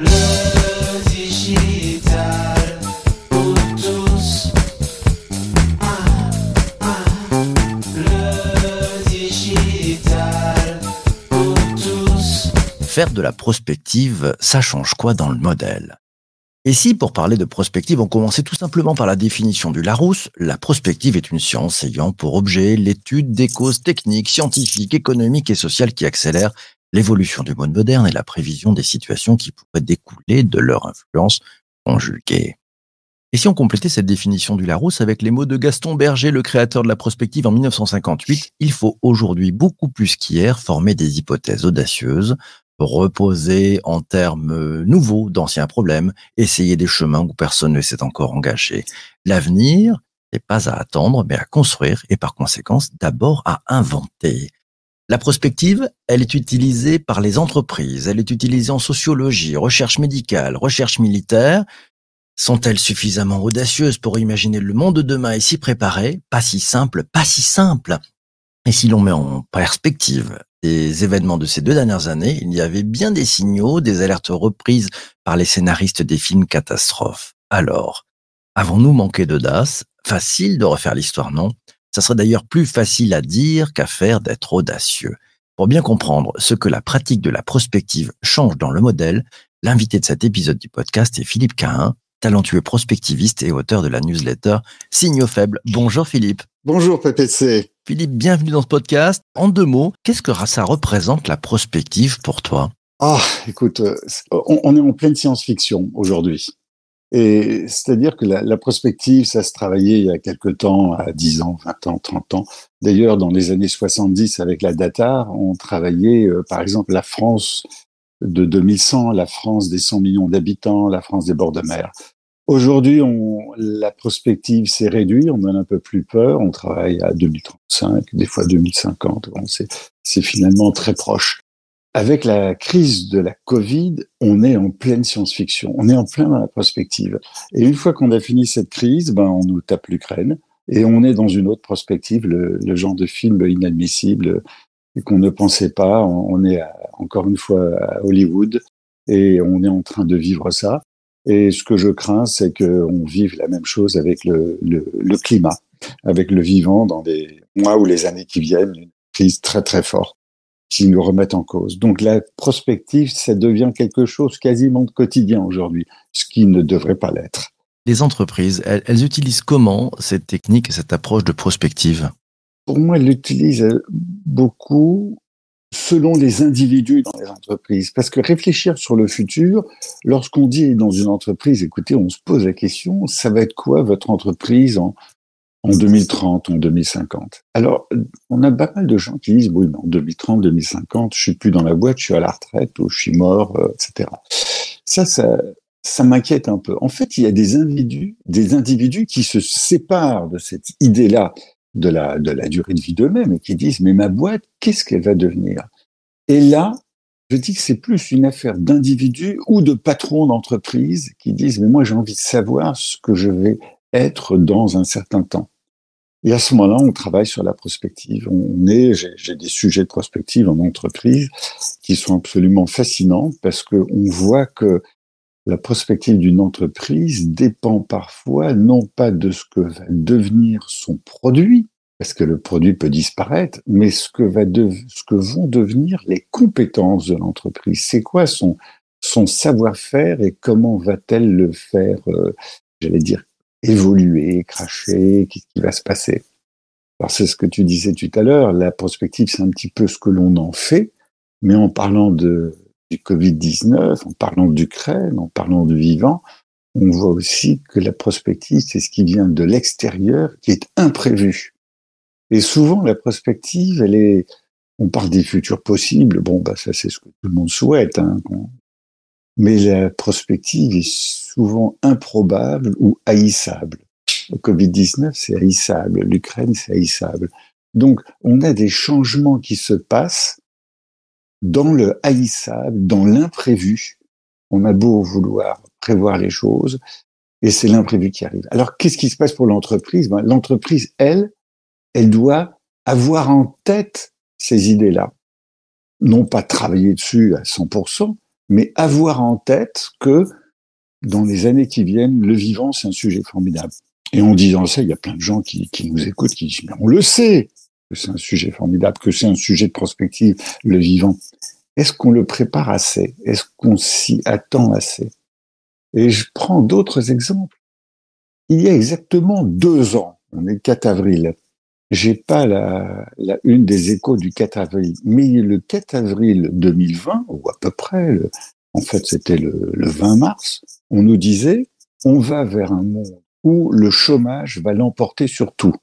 Le digital pour tous. Tous. Faire de la prospective, ça change quoi dans le modèle? Et si, pour parler de prospective, on commençait tout simplement par la définition du Larousse, la prospective est une science ayant pour objet l'étude des causes techniques, scientifiques, économiques et sociales qui accélèrent l'évolution du monde moderne et la prévision des situations qui pourraient découler de leur influence conjuguée. Et si on complétait cette définition du Larousse avec les mots de Gaston Berger, le créateur de la prospective en 1958, il faut aujourd'hui beaucoup plus qu'hier former des hypothèses audacieuses, reposer en termes nouveaux d'anciens problèmes, essayer des chemins où personne ne s'est encore engagé. L'avenir n'est pas à attendre, mais à construire et par conséquence d'abord à inventer. La prospective, elle est utilisée par les entreprises, elle est utilisée en sociologie, recherche médicale, recherche militaire. Sont-elles suffisamment audacieuses pour imaginer le monde de demain et s'y préparer? Pas si simple, pas si simple. Et si l'on met en perspective les événements de ces deux dernières années, il y avait bien des signaux, des alertes reprises par les scénaristes des films catastrophes. Alors, avons-nous manqué d'audace? Facile de refaire l'histoire, non? Ça serait d'ailleurs plus facile à dire qu'à faire d'être audacieux. Pour bien comprendre ce que la pratique de la prospective change dans le modèle, l'invité de cet épisode du podcast est Philippe Cahin, talentueux prospectiviste et auteur de la newsletter Signaux faibles. Bonjour Philippe. Bonjour PPC. Philippe, bienvenue dans ce podcast. En deux mots, qu'est-ce que ça représente la prospective pour toi? Ah, écoute, euh, on, est en pleine science-fiction aujourd'hui. Et c'est-à-dire que la, prospective, ça se travaillait il y a quelque temps, à 10 ans, 20 ans, 30 ans. D'ailleurs, dans les années 70, avec la data, on travaillait, euh, par exemple, la France de 2100, la France des 100 millions d'habitants, la France des bords de mer. Aujourd'hui, la prospective s'est réduite, on en a un peu plus peur, on travaille à 2035, des fois 2050, bon, c'est finalement très proche avec la crise de la Covid, on est en pleine science-fiction, on est en plein dans la prospective. Et une fois qu'on a fini cette crise, ben on nous tape l'Ukraine et on est dans une autre prospective, le, genre de film inadmissible qu'on ne pensait pas. On est encore une fois à Hollywood et on est en train de vivre ça. Et ce que je crains, c'est qu'on vive la même chose avec le, le, le climat, avec le vivant dans les mois ou les années qui viennent, une crise très très forte qui nous remettent en cause. Donc la prospective, ça devient quelque chose quasiment de quotidien aujourd'hui, ce qui ne devrait pas l'être. Les entreprises, elles, utilisent comment cette technique et cette approche de prospective? Pour moi, elles l'utilisent beaucoup selon les individus dans les entreprises. Parce que réfléchir sur le futur, lorsqu'on dit dans une entreprise, écoutez, on se pose la question, ça va être quoi votre entreprise en en 2030, en 2050. Alors, on a pas mal de gens qui disent, oui, mais en 2030, 2050, je suis plus dans la boîte, je suis à la retraite ou je suis mort, euh, etc. Ça, ça, ça m'inquiète un peu. En fait, il y a des individus, des individus qui se séparent de cette idée-là de la, de la durée de vie d'eux-mêmes et qui disent, mais ma boîte, qu'est-ce qu'elle va devenir? Et là, je dis que c'est plus une affaire d'individus ou de patrons d'entreprise qui disent, mais moi, j'ai envie de savoir ce que je vais être dans un certain temps. Et à ce moment-là, on travaille sur la prospective. On est, j'ai des sujets de prospective en entreprise qui sont absolument fascinants parce qu'on voit que la prospective d'une entreprise dépend parfois non pas de ce que va devenir son produit, parce que le produit peut disparaître, mais ce que, va ce que vont devenir les compétences de l'entreprise. C'est quoi son, son savoir-faire et comment va-t-elle le faire, euh, j'allais dire, évoluer, cracher, qu'est-ce qui va se passer? Alors c'est ce que tu disais tout à l'heure, la prospective c'est un petit peu ce que l'on en fait, mais en parlant de, du Covid-19, en parlant d'Ukraine, en parlant du vivant, on voit aussi que la prospective c'est ce qui vient de l'extérieur, qui est imprévu. Et souvent la prospective, elle est, on parle des futurs possibles, bon bah ça c'est ce que tout le monde souhaite, hein, mais la prospective est souvent improbable ou haïssable. Le Covid-19, c'est haïssable. L'Ukraine, c'est haïssable. Donc, on a des changements qui se passent dans le haïssable, dans l'imprévu. On a beau vouloir prévoir les choses, et c'est l'imprévu qui arrive. Alors, qu'est-ce qui se passe pour l'entreprise? Ben, L'entreprise, elle, elle doit avoir en tête ces idées-là. Non pas travailler dessus à 100%, mais avoir en tête que dans les années qui viennent, le vivant, c'est un sujet formidable. Et en disant ça, il y a plein de gens qui, qui nous écoutent, qui disent, mais on le sait que c'est un sujet formidable, que c'est un sujet de prospective, le vivant. Est-ce qu'on le prépare assez? Est-ce qu'on s'y attend assez? Et je prends d'autres exemples. Il y a exactement deux ans, on est le 4 avril, j'ai pas la, la, une des échos du 4 avril, mais le 4 avril 2020, ou à peu près, en fait c'était le, le 20 mars, on nous disait on va vers un monde où le chômage va l'emporter sur tout.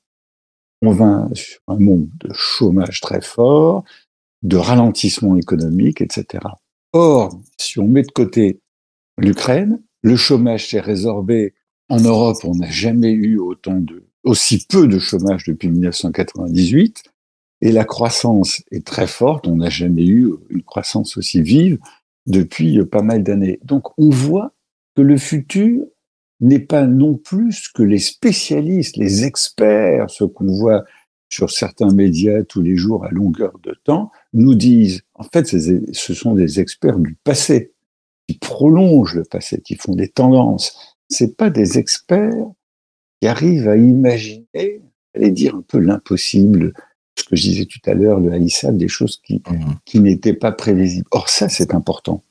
On va sur un monde de chômage très fort, de ralentissement économique, etc. Or, si on met de côté l'Ukraine, le chômage s'est résorbé. En Europe, on n'a jamais eu autant de, aussi peu de chômage depuis 1998. Et la croissance est très forte. On n'a jamais eu une croissance aussi vive depuis pas mal d'années. Donc, on voit que le futur n'est pas non plus que les spécialistes, les experts, ce qu'on voit sur certains médias tous les jours à longueur de temps, nous disent, en fait, ce sont des experts du passé, qui prolongent le passé, qui font des tendances. C'est pas des experts qui arrivent à imaginer, allez dire un peu l'impossible, ce que je disais tout à l'heure, le haïssable, des choses qui, mmh. qui n'étaient pas prévisibles. Or, ça, c'est important.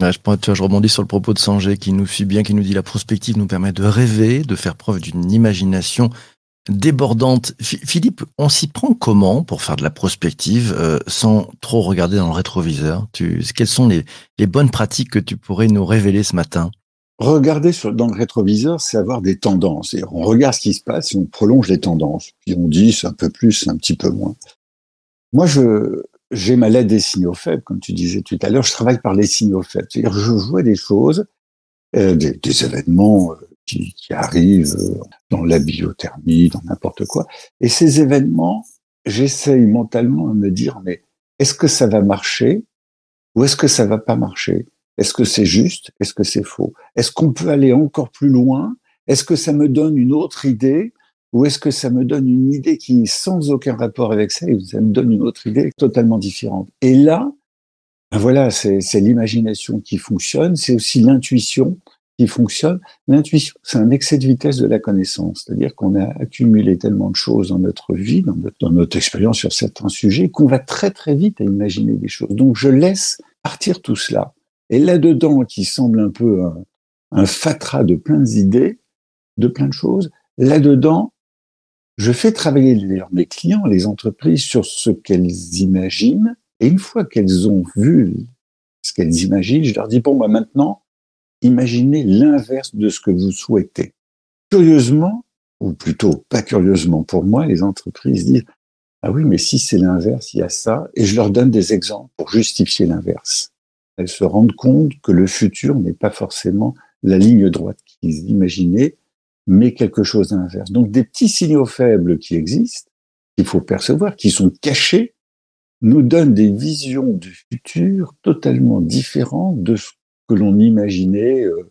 Je, je rebondis sur le propos de Sanger qui nous suit bien, qui nous dit la prospective nous permet de rêver, de faire preuve d'une imagination débordante. Philippe, on s'y prend comment pour faire de la prospective euh, sans trop regarder dans le rétroviseur? Tu, Quelles sont les, les, bonnes pratiques que tu pourrais nous révéler ce matin? Regarder sur, dans le rétroviseur, c'est avoir des tendances. Et on regarde ce qui se passe et on prolonge les tendances. Puis on dit c'est un peu plus, un petit peu moins. Moi, je, j'ai ma lettre des signaux faibles, comme tu disais tout à l'heure. Je travaille par les signaux faibles. C'est-à-dire, je vois des choses, euh, des, des, événements euh, qui, qui, arrivent euh, dans la biothermie, dans n'importe quoi. Et ces événements, j'essaye mentalement à me dire, mais est-ce que ça va marcher ou est-ce que ça va pas marcher? Est-ce que c'est juste? Est-ce que c'est faux? Est-ce qu'on peut aller encore plus loin? Est-ce que ça me donne une autre idée? Ou est-ce que ça me donne une idée qui, sans aucun rapport avec ça, ça me donne une autre idée totalement différente? Et là, ben voilà, c'est l'imagination qui fonctionne, c'est aussi l'intuition qui fonctionne. L'intuition, c'est un excès de vitesse de la connaissance, c'est-à-dire qu'on a accumulé tellement de choses dans notre vie, dans notre, dans notre expérience sur certains sujets, qu'on va très très vite à imaginer des choses. Donc je laisse partir tout cela. Et là-dedans, qui semble un peu un, fatras de plein d'idées, de plein de choses, là-dedans, je fais travailler mes clients, les entreprises, sur ce qu'elles imaginent. Et une fois qu'elles ont vu ce qu'elles imaginent, je leur dis, bon, bah, maintenant, imaginez l'inverse de ce que vous souhaitez. Curieusement, ou plutôt pas curieusement pour moi, les entreprises disent, ah oui, mais si c'est l'inverse, il y a ça. Et je leur donne des exemples pour justifier l'inverse. Elles se rendent compte que le futur n'est pas forcément la ligne droite qu'ils imaginaient, mais quelque chose d'inverse. Donc des petits signaux faibles qui existent, qu'il faut percevoir, qui sont cachés, nous donnent des visions du futur totalement différentes de ce que l'on imaginait euh,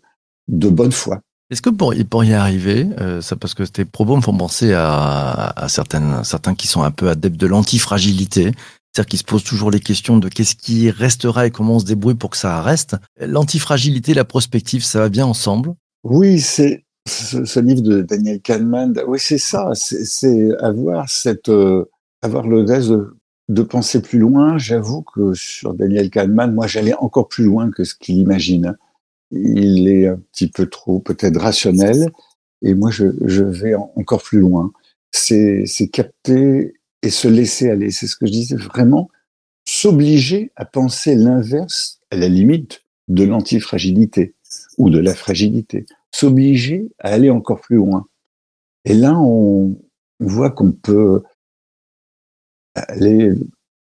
de bonne foi. Est-ce que pour, pour y arriver, euh, ça parce que tes propos me font penser à, certains qui sont un peu adeptes de l'antifragilité, c'est-à-dire qu'ils se posent toujours les questions de qu'est-ce qui restera et comment on se débrouille pour que ça reste. L'antifragilité, la prospective, ça va bien ensemble Oui, c'est ce, livre de Daniel Kahneman, oui, c'est ça, c'est avoir cette, euh, avoir l'audace de, de, penser plus loin. J'avoue que sur Daniel Kahneman, moi, j'allais encore plus loin que ce qu'il imagine. Il est un petit peu trop, peut-être rationnel, et moi, je vais encore plus loin. C'est capter et se laisser aller. C'est ce que je disais, vraiment s'obliger à penser l'inverse, à la limite, de l'antifragilité ou de la fragilité s'obliger à aller encore plus loin. Et là, on voit qu'on peut aller.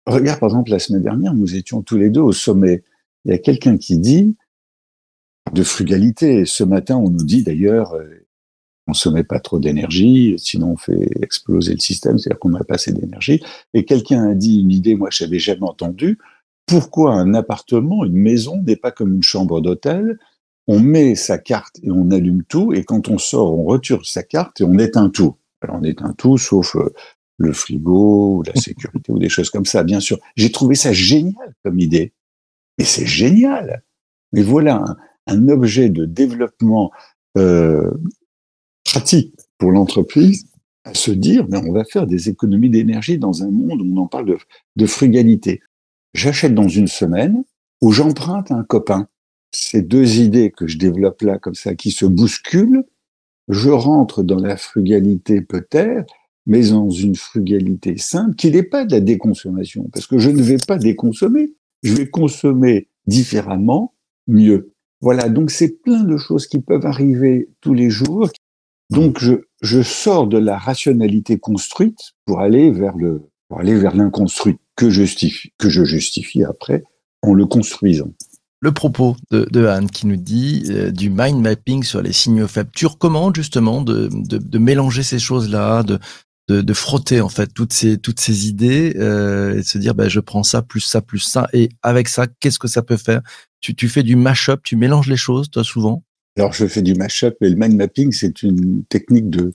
Regarde, par exemple, la semaine dernière, nous étions tous les deux au sommet. Il y a quelqu'un qui dit de frugalité. Ce matin, on nous dit d'ailleurs, met pas trop d'énergie, sinon on fait exploser le système, c'est-à-dire qu'on n'a pas assez d'énergie. Et quelqu'un a dit une idée, moi, je n'avais jamais entendu. Pourquoi un appartement, une maison n'est pas comme une chambre d'hôtel? On met sa carte et on allume tout, et quand on sort, on retire sa carte et on éteint tout. Alors on éteint tout, sauf euh, le frigo, la sécurité ou des choses comme ça, bien sûr. J'ai trouvé ça génial comme idée. Et c'est génial. Mais voilà un, un objet de développement euh, pratique pour l'entreprise à se dire, mais on va faire des économies d'énergie dans un monde où on en parle de, de frugalité. J'achète dans une semaine ou j'emprunte à un copain. Ces deux idées que je développe là, comme ça, qui se bousculent, je rentre dans la frugalité peut-être, mais dans une frugalité simple qui n'est pas de la déconsommation, parce que je ne vais pas déconsommer, je vais consommer différemment, mieux. Voilà, donc c'est plein de choses qui peuvent arriver tous les jours. Donc je, je sors de la rationalité construite pour aller vers le pour aller vers l'inconstruit que justifie que je justifie après en le construisant. Le propos de, de Anne qui nous dit euh, du mind mapping sur les signaux faibles. Tu recommandes justement de, de, mélanger ces choses-là, de, de, de, frotter en fait toutes ces toutes ces idées euh, et de se dire ben je prends ça plus ça plus ça et avec ça qu'est-ce que ça peut faire? Tu, tu fais du mash-up, tu mélanges les choses toi souvent? Alors je fais du mash-up et le mind mapping c'est une technique de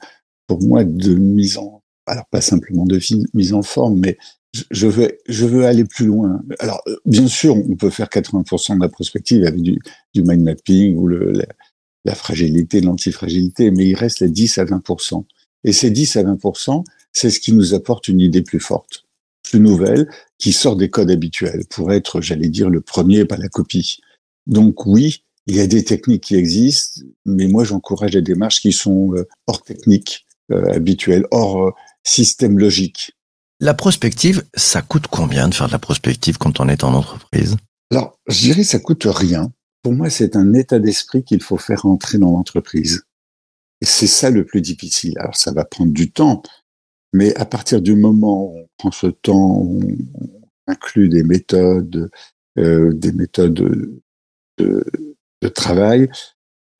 pour moi de mise en alors pas simplement de mise en forme mais je veux, je veux aller plus loin. Alors, bien sûr, on peut faire 80% de la prospective avec du, du mind mapping ou le, la, la fragilité, l'antifragilité, mais il reste les 10 à 20%. Et ces 10 à 20%, c'est ce qui nous apporte une idée plus forte, plus nouvelle, qui sort des codes habituels pour être, j'allais dire, le premier, pas la copie. Donc oui, il y a des techniques qui existent, mais moi j'encourage des démarches qui sont euh, hors technique euh, habituelle, hors euh, système logique. La prospective, ça coûte combien de faire de la prospective quand on est en entreprise? Alors, je dirais ça coûte rien. Pour moi, c'est un état d'esprit qu'il faut faire entrer dans l'entreprise. Et c'est ça le plus difficile. Alors ça va prendre du temps, mais à partir du moment où on prend ce temps, on inclut des méthodes, euh, des méthodes de, de travail,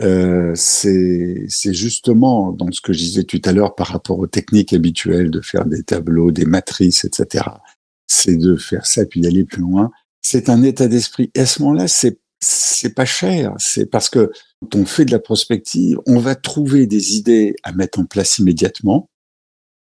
euh, c'est justement dans ce que je disais tout à l'heure par rapport aux techniques habituelles de faire des tableaux, des matrices, etc. C'est de faire ça puis d'aller plus loin. C'est un état d'esprit. Et à ce moment-là, c'est c'est pas cher. C'est parce que quand on fait de la prospective, on va trouver des idées à mettre en place immédiatement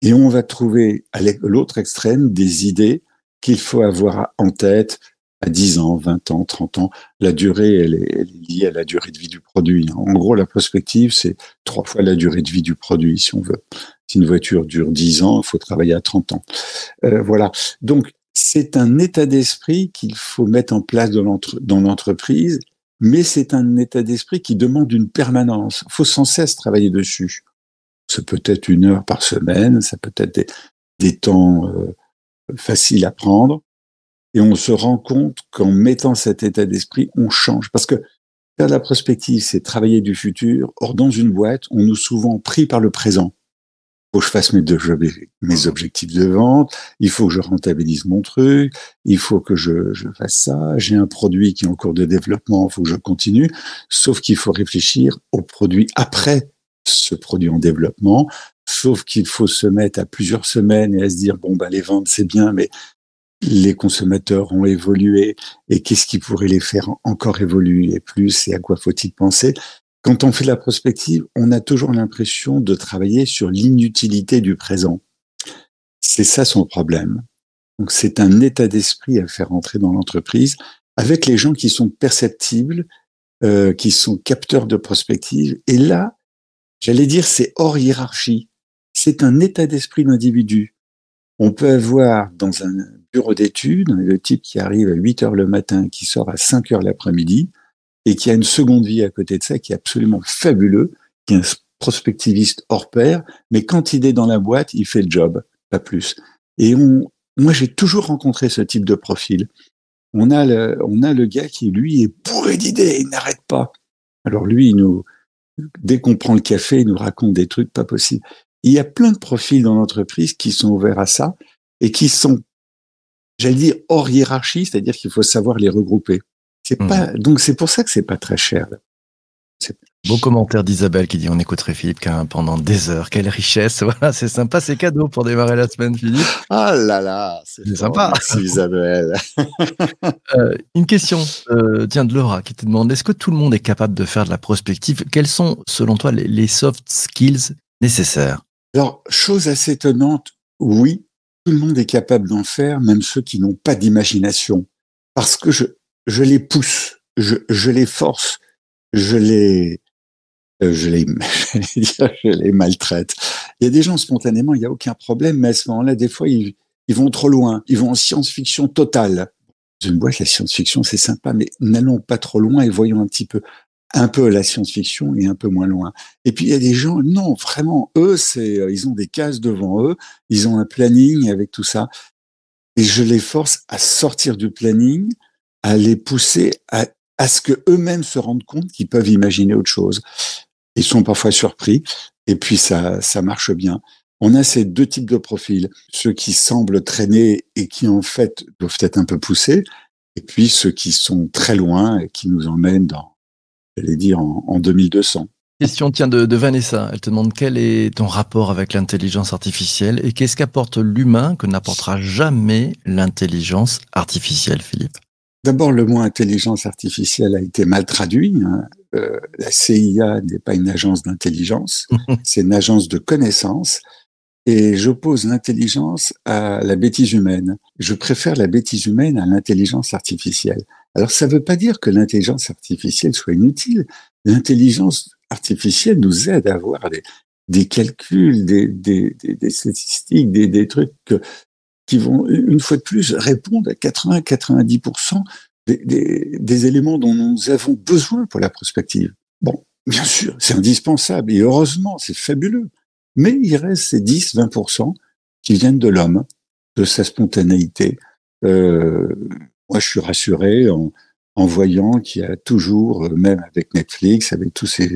et on va trouver à l'autre extrême des idées qu'il faut avoir en tête à 10 ans, 20 ans, 30 ans. La durée, elle est, elle est, liée à la durée de vie du produit. En gros, la prospective, c'est trois fois la durée de vie du produit, si on veut. Si une voiture dure 10 ans, il faut travailler à 30 ans. Euh, voilà. Donc, c'est un état d'esprit qu'il faut mettre en place dans l'entreprise, mais c'est un état d'esprit qui demande une permanence. Il faut sans cesse travailler dessus. Ça peut être une heure par semaine, ça peut être des, des temps euh, faciles à prendre. Et on se rend compte qu'en mettant cet état d'esprit, on change. Parce que faire la prospective, c'est travailler du futur. Or, dans une boîte, on nous souvent pris par le présent. Faut que je fasse mes, mes objectifs de vente, il faut que je rentabilise mon truc, il faut que je, je fasse ça, j'ai un produit qui est en cours de développement, il faut que je continue, sauf qu'il faut réfléchir au produit après ce produit en développement, sauf qu'il faut se mettre à plusieurs semaines et à se dire, bon, bah, les ventes, c'est bien, mais les consommateurs ont évolué et qu'est-ce qui pourrait les faire encore évoluer plus et à quoi faut-il penser? Quand on fait la prospective, on a toujours l'impression de travailler sur l'inutilité du présent. C'est ça son problème. Donc c'est un état d'esprit à faire entrer dans l'entreprise avec les gens qui sont perceptibles, euh, qui sont capteurs de prospective. Et là, j'allais dire, c'est hors hiérarchie. C'est un état d'esprit d'individu. On peut avoir dans un bureau d'études le type qui arrive à 8 heures le matin, qui sort à 5 heures l'après-midi, et qui a une seconde vie à côté de ça qui est absolument fabuleux, qui est un prospectiviste hors pair, mais quand il est dans la boîte, il fait le job, pas plus. Et on, moi, j'ai toujours rencontré ce type de profil. On a le, on a le gars qui, lui, est bourré d'idées, il n'arrête pas. Alors lui, il nous, dès qu'on prend le café, il nous raconte des trucs pas possibles. Il y a plein de profils dans l'entreprise qui sont ouverts à ça et qui sont, j'allais dire, hors hiérarchie, c'est-à-dire qu'il faut savoir les regrouper. C'est mmh. pas, donc c'est pour ça que c'est pas très cher. Beau commentaire d'Isabelle qui dit on écouterait Philippe Quin pendant des heures. Quelle richesse. Voilà, c'est sympa, c'est cadeau pour démarrer la semaine, Philippe. Ah là là, c'est sympa. Merci Isabelle. euh, une question, euh, tiens, de Laura qui te demande est-ce que tout le monde est capable de faire de la prospective? Quels sont, selon toi, les, les soft skills nécessaires? Alors, chose assez étonnante, oui, tout le monde est capable d'en faire, même ceux qui n'ont pas d'imagination. Parce que je, je les pousse. je, je les force, je les, euh, je les, je les maltraite. Il y a des gens spontanément, il n'y a aucun problème, mais à ce moment-là, des fois, ils, ils vont trop loin. Ils vont en science-fiction totale. Une boîte, la science-fiction, c'est sympa, mais n'allons pas trop loin et voyons un petit peu, un peu la science-fiction et un peu moins loin. Et puis il y a des gens, non, vraiment, eux, c'est, euh, ils ont des cases devant eux, ils ont un planning avec tout ça, et je les force à sortir du planning, à les pousser à, à ce que eux-mêmes se rendent compte qu'ils peuvent imaginer autre chose. Ils sont parfois surpris, et puis ça, ça marche bien. On a ces deux types de profils, ceux qui semblent traîner et qui en fait doivent être un peu poussés, et puis ceux qui sont très loin et qui nous emmènent dans, j'allais dire, en, en 2200. Question tient de, de, Vanessa. Elle te demande quel est ton rapport avec l'intelligence artificielle et qu'est-ce qu'apporte l'humain que n'apportera jamais l'intelligence artificielle, Philippe? D'abord, le mot intelligence artificielle a été mal traduit. Hein. Euh, la CIA n'est pas une agence d'intelligence, c'est une agence de connaissance. Et j'oppose l'intelligence à la bêtise humaine. Je préfère la bêtise humaine à l'intelligence artificielle. Alors, ça ne veut pas dire que l'intelligence artificielle soit inutile. L'intelligence artificielle nous aide à avoir des, calculs, des, statistiques, des, trucs qui vont, une fois de plus, répondre à 80-90% des, des, des, éléments dont nous avons besoin pour la prospective. Bon, bien sûr, c'est indispensable et heureusement, c'est fabuleux. Mais il reste ces 10-20% qui viennent de l'homme, de sa spontanéité. Euh, moi, je suis rassuré en, en voyant qu'il y a toujours, euh, même avec Netflix, avec tous ces,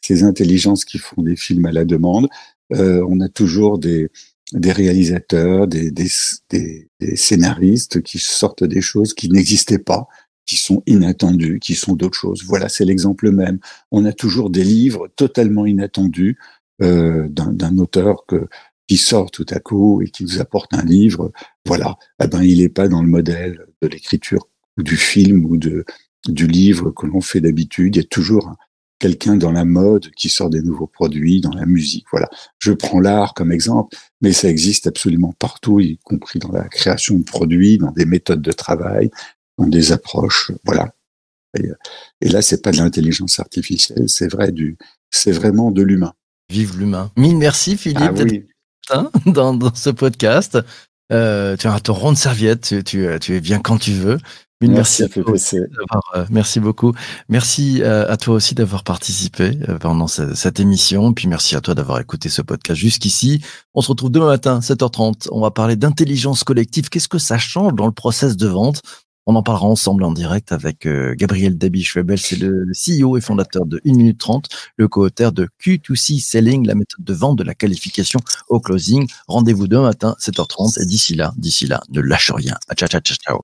ces intelligences qui font des films à la demande, euh, on a toujours des, des réalisateurs, des, des, des, scénaristes qui sortent des choses qui n'existaient pas, qui sont inattendues, qui sont d'autres choses. Voilà, c'est l'exemple même. On a toujours des livres totalement inattendus euh, d'un auteur que, qui sort tout à coup et qui nous apporte un livre. Voilà, eh ben il n'est pas dans le modèle de l'écriture ou du film ou de du livre que l'on fait d'habitude. Il y a toujours quelqu'un dans la mode qui sort des nouveaux produits, dans la musique. Voilà. Je prends l'art comme exemple, mais ça existe absolument partout, y compris dans la création de produits, dans des méthodes de travail, dans des approches. Voilà. Et, et là, c'est pas de l'intelligence artificielle, c'est vrai du, c'est vraiment de l'humain. Vive l'humain. Mille merci Philippe ah, oui. dans, dans ce podcast. Euh, tu as ton rond de serviette, tu, tu, tu es bien quand tu veux. Une merci, merci, à euh, merci beaucoup. Merci euh, à toi aussi d'avoir participé euh, pendant cette, cette, émission. Puis merci à toi d'avoir écouté ce podcast jusqu'ici. On se retrouve demain matin, 7h30. On va parler d'intelligence collective. Qu'est-ce que ça change dans le process de vente? On en parlera ensemble en direct avec euh, Gabriel Dabi-Schwebel. C'est le, CEO et fondateur de 1 minute 30, le co-auteur de Q2C Selling, la méthode de vente de la qualification au closing. Rendez-vous demain matin, 7h30. Et d'ici là, d'ici là, ne lâche rien. Ciao, ciao, ciao, ciao.